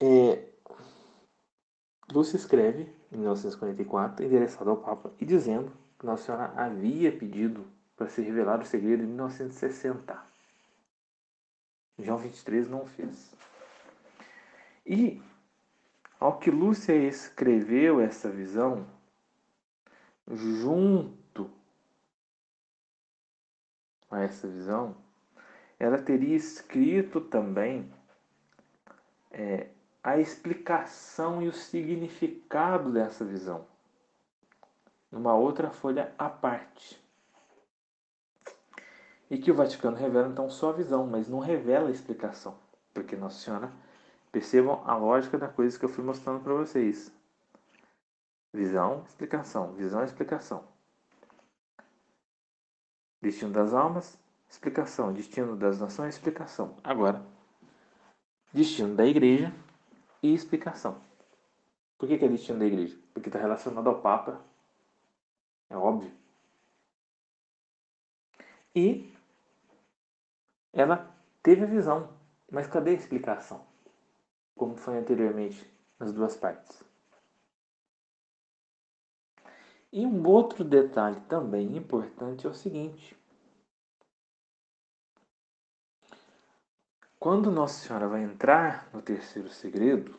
S1: É, escreve em 1944, endereçado ao Papa, e dizendo que Nossa Senhora havia pedido para se revelar o segredo em 1960. João 23 não fez. E ao que Lúcia escreveu essa visão, junto a essa visão, ela teria escrito também é, a explicação e o significado dessa visão, numa outra folha à parte. E que o Vaticano revela então só a visão, mas não revela a explicação, porque Nossa Senhora, percebam a lógica da coisa que eu fui mostrando para vocês. Visão, explicação, visão, explicação. Destino das almas, explicação. Destino das nações, explicação. Agora, destino da igreja e explicação. Por que, que é destino da igreja? Porque está relacionado ao Papa. É óbvio. E ela teve a visão, mas cadê a explicação? Como foi anteriormente nas duas partes. E um outro detalhe também importante é o seguinte: quando Nossa Senhora vai entrar no terceiro segredo,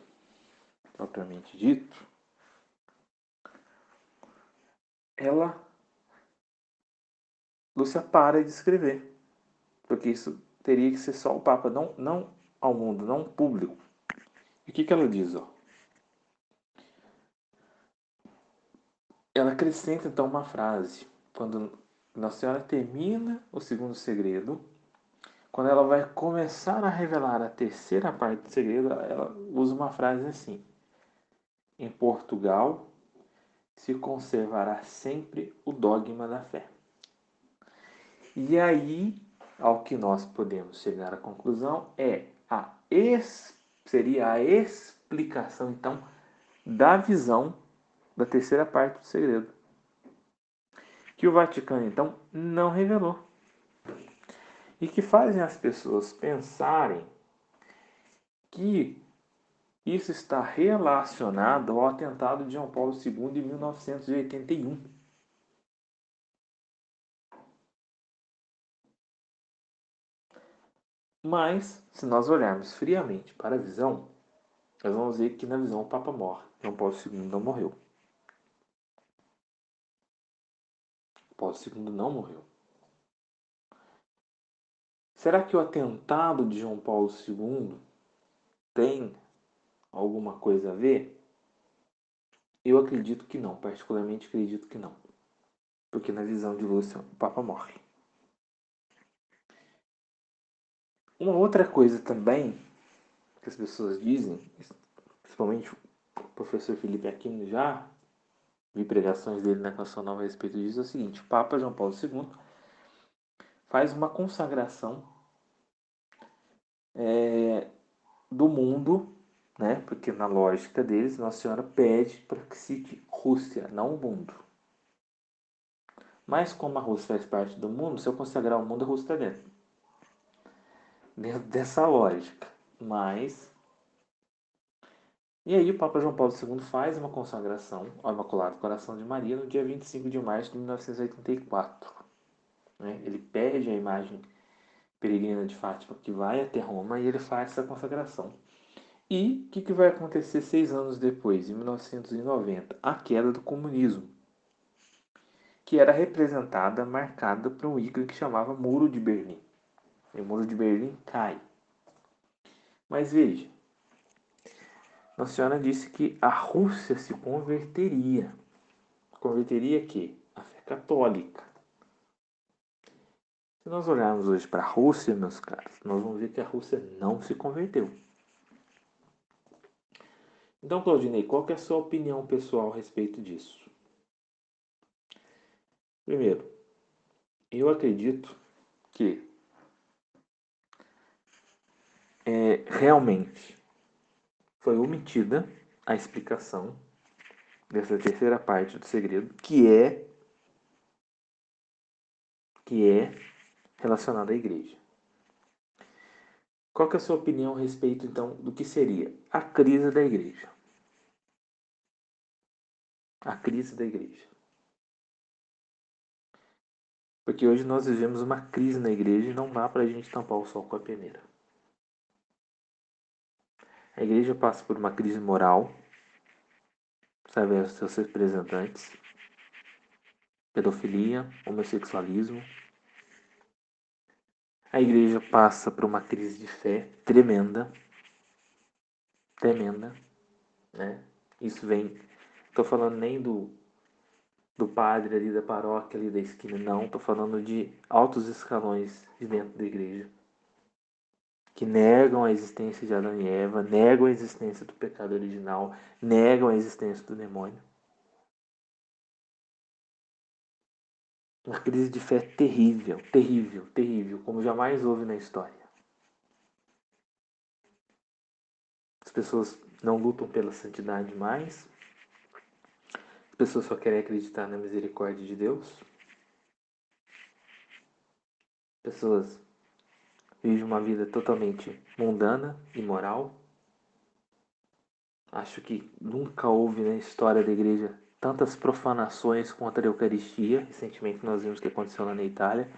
S1: propriamente dito, ela Lúcia para de escrever, porque isso teria que ser só o Papa, não, não ao mundo, não público. E o que, que ela diz? Ó? ela acrescenta então uma frase. Quando Nossa Senhora termina o segundo segredo, quando ela vai começar a revelar a terceira parte do segredo, ela usa uma frase assim: Em Portugal se conservará sempre o dogma da fé. E aí, ao que nós podemos chegar à conclusão é a ex, seria a explicação então da visão da terceira parte do segredo, que o Vaticano então não revelou e que fazem as pessoas pensarem que isso está relacionado ao atentado de João Paulo II em 1981. Mas, se nós olharmos friamente para a visão, nós vamos ver que na visão o Papa morre. João Paulo II não morreu. Paulo II não morreu. Será que o atentado de João Paulo II tem alguma coisa a ver? Eu acredito que não, particularmente acredito que não. Porque na visão de Lúcio, o Papa morre. Uma outra coisa também que as pessoas dizem, principalmente o professor Felipe Aquino já vi pregações dele na Canção Nova a respeito disso, é o seguinte: o Papa João Paulo II faz uma consagração é, do mundo, né? porque na lógica deles, Nossa Senhora pede para que cite Rússia, não o mundo. Mas como a Rússia faz parte do mundo, se eu consagrar o mundo, a Rússia está dentro. Dentro dessa lógica. Mas e aí o Papa João Paulo II faz uma consagração ao Imaculado Coração de Maria no dia 25 de março de 1984. Né? Ele pede a imagem peregrina de Fátima que vai até Roma e ele faz essa consagração. E o que, que vai acontecer seis anos depois, em 1990? A queda do comunismo, que era representada, marcada por um ícone que chamava Muro de Berlim. E o Muro de Berlim cai. Mas veja, nossa Senhora disse que a Rússia se converteria. Converteria que? A fé católica. Se nós olharmos hoje para a Rússia, meus caros, nós vamos ver que a Rússia não se converteu. Então, Claudinei, qual é a sua opinião pessoal a respeito disso? Primeiro, eu acredito que é, realmente foi omitida a explicação dessa terceira parte do segredo, que é que é relacionada à igreja. Qual é a sua opinião a respeito então do que seria a crise da igreja? A crise da igreja. Porque hoje nós vivemos uma crise na igreja e não dá para a gente tampar o sol com a peneira. A igreja passa por uma crise moral, sabe, os seus representantes, pedofilia, homossexualismo. A igreja passa por uma crise de fé tremenda, tremenda, né? Isso vem, estou falando nem do do padre ali da paróquia ali da esquina, não, estou falando de altos escalões de dentro da igreja que negam a existência de Adão e Eva, negam a existência do pecado original, negam a existência do demônio. Uma crise de fé terrível, terrível, terrível, como jamais houve na história. As pessoas não lutam pela santidade mais. As pessoas só querem acreditar na misericórdia de Deus. Pessoas vive uma vida totalmente mundana, imoral. Acho que nunca houve na história da igreja tantas profanações contra a Eucaristia. Recentemente nós vimos o que aconteceu lá na Itália.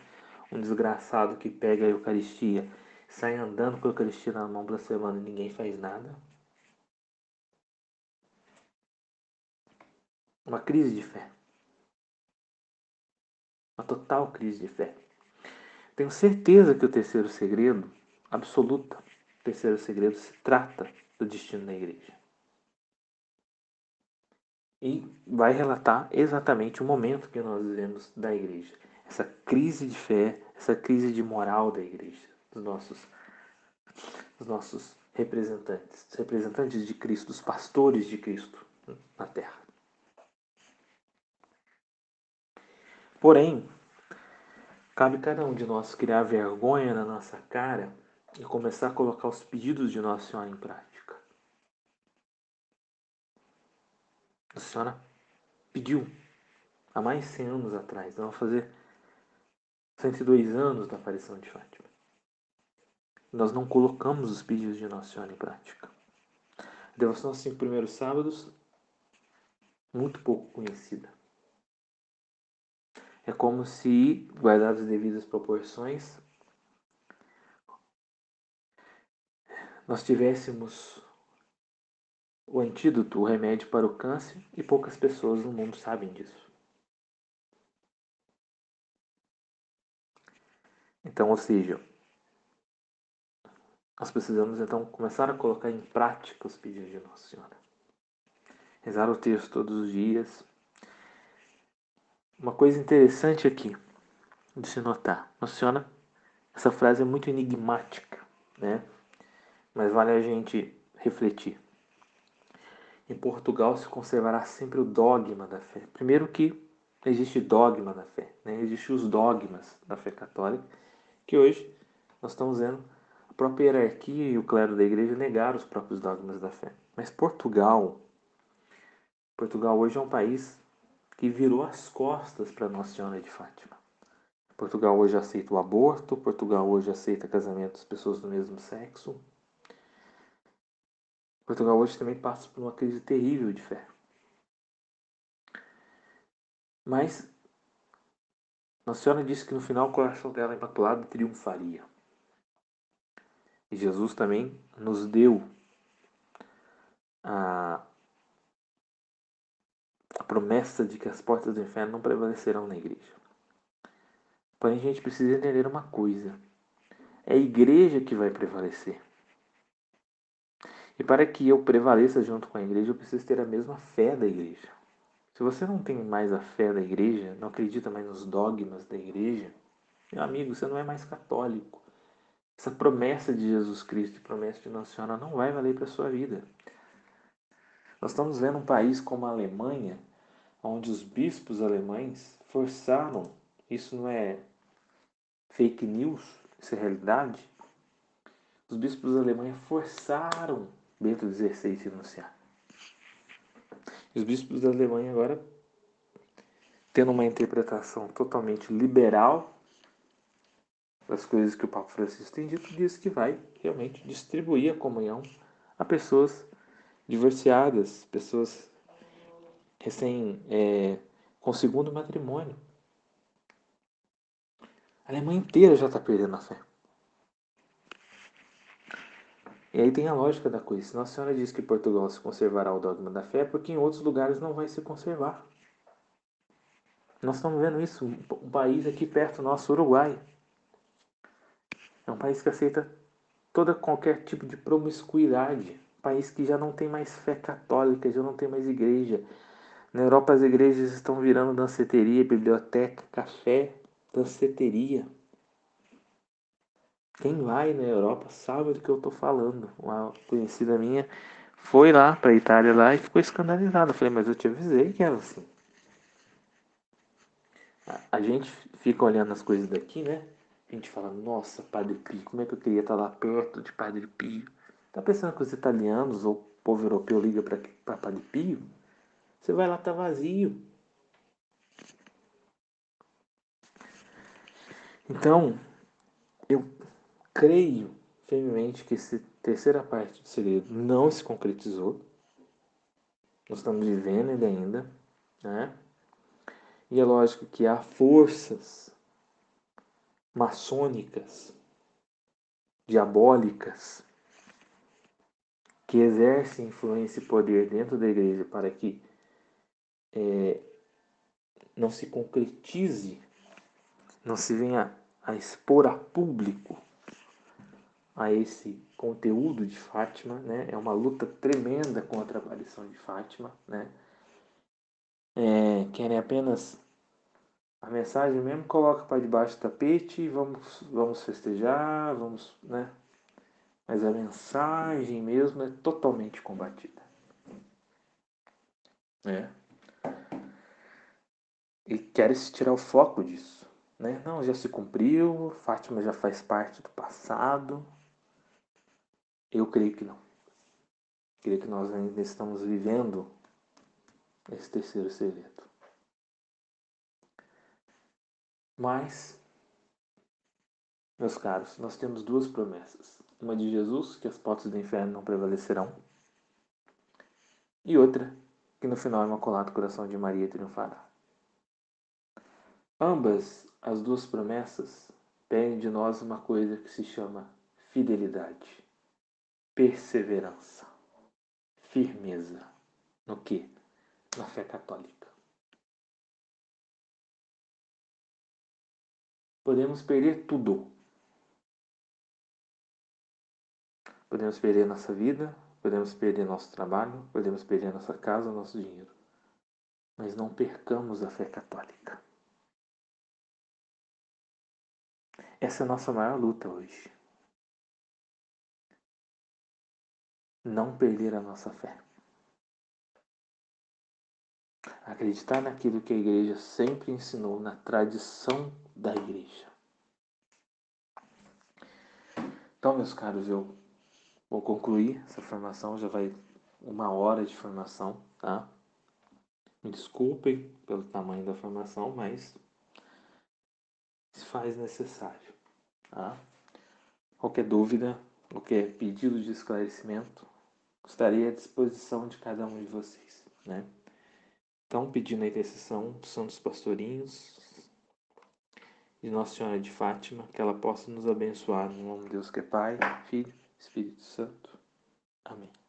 S1: Um desgraçado que pega a Eucaristia, sai andando com a Eucaristia na mão blasfemando e ninguém faz nada. Uma crise de fé. Uma total crise de fé. Tenho certeza que o terceiro segredo, absoluta, o terceiro segredo se trata do destino da igreja. E vai relatar exatamente o momento que nós vivemos da igreja. Essa crise de fé, essa crise de moral da igreja, dos nossos, dos nossos representantes, dos representantes de Cristo, dos pastores de Cristo na terra. Porém, Cabe cada um de nós criar vergonha na nossa cara e começar a colocar os pedidos de Nossa Senhora em prática. Nossa Senhora pediu há mais de 100 anos atrás, vamos fazer 102 anos da aparição de Fátima. Nós não colocamos os pedidos de Nossa Senhora em prática. A devoção aos cinco primeiros sábados, muito pouco conhecida. É como se, guardadas as devidas proporções, nós tivéssemos o antídoto, o remédio para o câncer e poucas pessoas no mundo sabem disso. Então, ou seja, nós precisamos então começar a colocar em prática os pedidos de Nossa Senhora. Rezar o texto todos os dias, uma coisa interessante aqui de se notar. Senhora, essa frase é muito enigmática, né? Mas vale a gente refletir. Em Portugal se conservará sempre o dogma da fé. Primeiro que existe dogma da fé, né? Existem os dogmas da fé católica, que hoje nós estamos vendo a própria hierarquia e o clero da igreja negar os próprios dogmas da fé. Mas Portugal, Portugal hoje é um país que virou as costas para Nossa Senhora de Fátima. Portugal hoje aceita o aborto, Portugal hoje aceita casamento das pessoas do mesmo sexo. Portugal hoje também passa por uma crise terrível de fé. Mas Nossa Senhora disse que no final o coração dela imaculado triunfaria. E Jesus também nos deu a a promessa de que as portas do inferno não prevalecerão na igreja. Porém, a gente precisa entender uma coisa: é a igreja que vai prevalecer. E para que eu prevaleça junto com a igreja, eu preciso ter a mesma fé da igreja. Se você não tem mais a fé da igreja, não acredita mais nos dogmas da igreja, meu amigo, você não é mais católico. Essa promessa de Jesus Cristo promessa de Nossa Senhora não vai valer para a sua vida. Nós estamos vendo um país como a Alemanha onde os bispos alemães forçaram, isso não é fake news, isso é realidade, os bispos da Alemanha forçaram Bento XVI a renunciar. E os bispos da Alemanha agora, tendo uma interpretação totalmente liberal das coisas que o Papa Francisco tem dito, diz que vai realmente distribuir a comunhão a pessoas divorciadas, pessoas recém é, com segundo matrimônio. A Alemanha inteira já está perdendo a fé. E aí tem a lógica da coisa. Se Nossa Senhora diz que Portugal se conservará o dogma da fé, é porque em outros lugares não vai se conservar. Nós estamos vendo isso. Um país aqui perto nosso, Uruguai. É um país que aceita toda qualquer tipo de promiscuidade. Um país que já não tem mais fé católica, já não tem mais igreja. Na Europa as igrejas estão virando danceteria, biblioteca, café, danceteria. Quem vai na Europa sabe do que eu estou falando. Uma conhecida minha foi lá para a Itália lá e ficou escandalizada. Eu falei, mas eu te avisei que era assim. A gente fica olhando as coisas daqui, né? A gente fala, nossa, Padre Pio, como é que eu queria estar lá perto de Padre Pio? Tá pensando que os italianos ou o povo europeu liga para Padre Pio? Você vai lá, tá vazio. Então, eu creio firmemente que essa terceira parte do segredo não se concretizou. Nós estamos vivendo ele ainda, né? E é lógico que há forças maçônicas, diabólicas, que exercem influência e poder dentro da igreja para que é, não se concretize, não se venha a expor a público a esse conteúdo de Fátima, né? É uma luta tremenda contra a aparição de Fátima, né? É, querem apenas a mensagem mesmo coloca para debaixo do tapete vamos vamos festejar, vamos, né? Mas a mensagem mesmo é totalmente combatida. É. E querem se tirar o foco disso. Né? Não, já se cumpriu, Fátima já faz parte do passado, eu creio que não. Creio que nós ainda estamos vivendo esse terceiro segredo. Mas, meus caros, nós temos duas promessas. Uma de Jesus, que as portas do inferno não prevalecerão. E outra, que no final é Imaculado Coração de Maria triunfará. Ambas as duas promessas pedem de nós uma coisa que se chama fidelidade perseverança, firmeza. No que? Na fé católica. Podemos perder tudo. Podemos perder nossa vida, podemos perder nosso trabalho, podemos perder nossa casa, nosso dinheiro. Mas não percamos a fé católica. Essa é a nossa maior luta hoje. não perder a nossa fé. Acreditar naquilo que a igreja sempre ensinou, na tradição da igreja. Então, meus caros, eu vou concluir essa formação, já vai uma hora de formação, tá? Me desculpem pelo tamanho da formação, mas se faz necessário, tá? Qualquer dúvida, qualquer pedido de esclarecimento, estarei à disposição de cada um de vocês, né? Então, pedindo a intercessão dos santos pastorinhos de Nossa Senhora de Fátima, que ela possa nos abençoar no nome de Deus que é Pai, Filho, Espírito Santo. Amém.